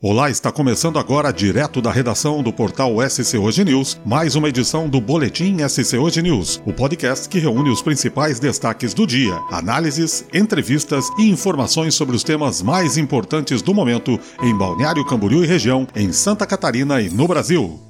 Olá, está começando agora, direto da redação do portal SC Hoje News, mais uma edição do Boletim SC Hoje News, o podcast que reúne os principais destaques do dia, análises, entrevistas e informações sobre os temas mais importantes do momento em Balneário Camboriú e região, em Santa Catarina e no Brasil.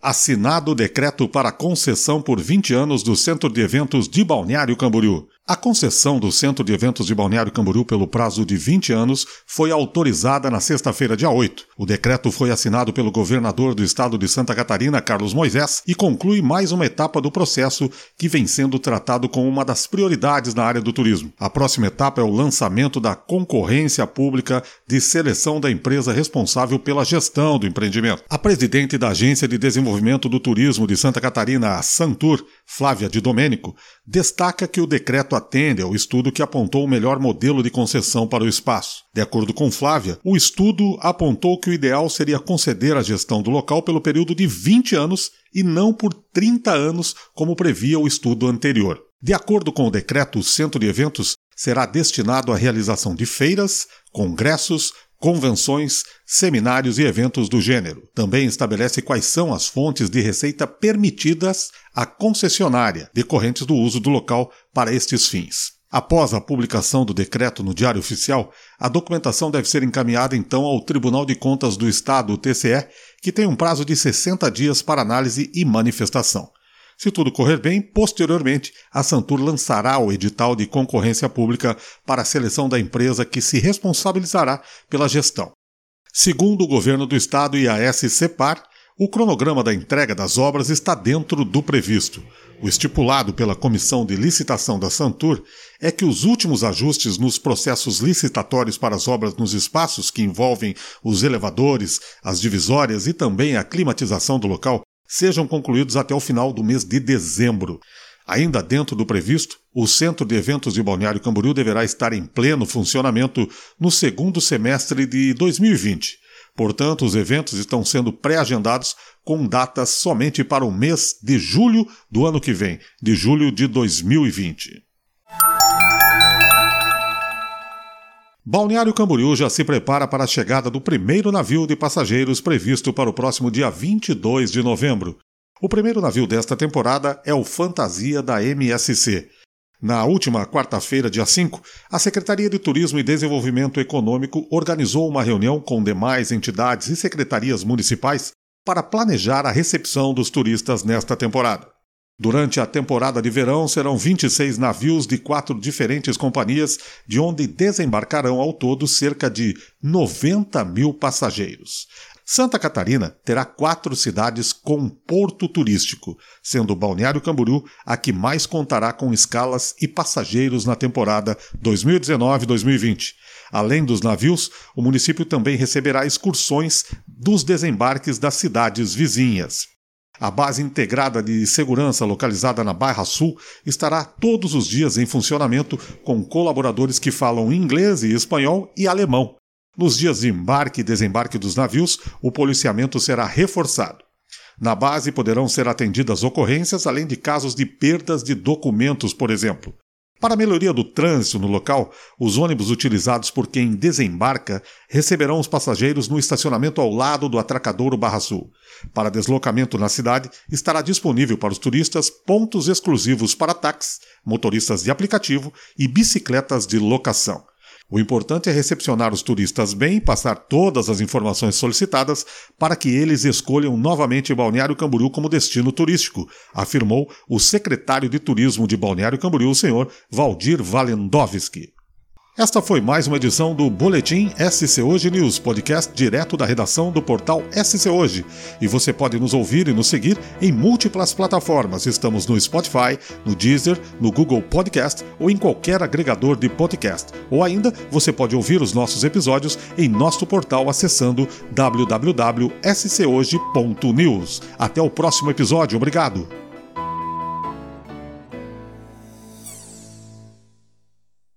Assinado o decreto para concessão por 20 anos do Centro de Eventos de Balneário Camboriú. A concessão do Centro de Eventos de Balneário Camboriú pelo prazo de 20 anos foi autorizada na sexta-feira, dia 8. O decreto foi assinado pelo governador do estado de Santa Catarina, Carlos Moisés, e conclui mais uma etapa do processo que vem sendo tratado como uma das prioridades na área do turismo. A próxima etapa é o lançamento da concorrência pública de seleção da empresa responsável pela gestão do empreendimento. A presidente da Agência de Desenvolvimento do Turismo de Santa Catarina, a Santur, Flávia de Domênico, destaca que o decreto atende ao estudo que apontou o melhor modelo de concessão para o espaço. De acordo com Flávia, o estudo apontou que o ideal seria conceder a gestão do local pelo período de 20 anos e não por 30 anos, como previa o estudo anterior. De acordo com o decreto, o centro de eventos será destinado à realização de feiras, congressos, convenções, seminários e eventos do gênero. Também estabelece quais são as fontes de receita permitidas à concessionária, decorrentes do uso do local para estes fins. Após a publicação do decreto no Diário Oficial, a documentação deve ser encaminhada então ao Tribunal de Contas do Estado, o TCE, que tem um prazo de 60 dias para análise e manifestação. Se tudo correr bem, posteriormente, a Santur lançará o edital de concorrência pública para a seleção da empresa que se responsabilizará pela gestão. Segundo o governo do estado e a SCPAR, o cronograma da entrega das obras está dentro do previsto. O estipulado pela Comissão de Licitação da Santur é que os últimos ajustes nos processos licitatórios para as obras nos espaços que envolvem os elevadores, as divisórias e também a climatização do local sejam concluídos até o final do mês de dezembro. Ainda dentro do previsto, o Centro de Eventos de Balneário Camboriú deverá estar em pleno funcionamento no segundo semestre de 2020. Portanto, os eventos estão sendo pré-agendados com datas somente para o mês de julho do ano que vem, de julho de 2020. Balneário Camboriú já se prepara para a chegada do primeiro navio de passageiros previsto para o próximo dia 22 de novembro. O primeiro navio desta temporada é o Fantasia da MSC. Na última quarta-feira, dia 5, a Secretaria de Turismo e Desenvolvimento Econômico organizou uma reunião com demais entidades e secretarias municipais para planejar a recepção dos turistas nesta temporada. Durante a temporada de verão, serão 26 navios de quatro diferentes companhias, de onde desembarcarão ao todo cerca de 90 mil passageiros. Santa Catarina terá quatro cidades com porto turístico, sendo Balneário Camboriú a que mais contará com escalas e passageiros na temporada 2019-2020. Além dos navios, o município também receberá excursões dos desembarques das cidades vizinhas. A base integrada de segurança localizada na Barra Sul estará todos os dias em funcionamento com colaboradores que falam inglês e espanhol e alemão. Nos dias de embarque e desembarque dos navios, o policiamento será reforçado. Na base poderão ser atendidas ocorrências, além de casos de perdas de documentos, por exemplo. Para a melhoria do trânsito no local, os ônibus utilizados por quem desembarca receberão os passageiros no estacionamento ao lado do atracadouro Barra Sul. Para deslocamento na cidade, estará disponível para os turistas pontos exclusivos para táxis, motoristas de aplicativo e bicicletas de locação. O importante é recepcionar os turistas bem e passar todas as informações solicitadas para que eles escolham novamente Balneário Camboriú como destino turístico, afirmou o secretário de Turismo de Balneário Camboriú, o senhor Valdir Valendowski. Esta foi mais uma edição do Boletim SC Hoje News, podcast direto da redação do portal SC Hoje. E você pode nos ouvir e nos seguir em múltiplas plataformas. Estamos no Spotify, no Deezer, no Google Podcast ou em qualquer agregador de podcast. Ou ainda, você pode ouvir os nossos episódios em nosso portal acessando www.schoje.news. Até o próximo episódio. Obrigado.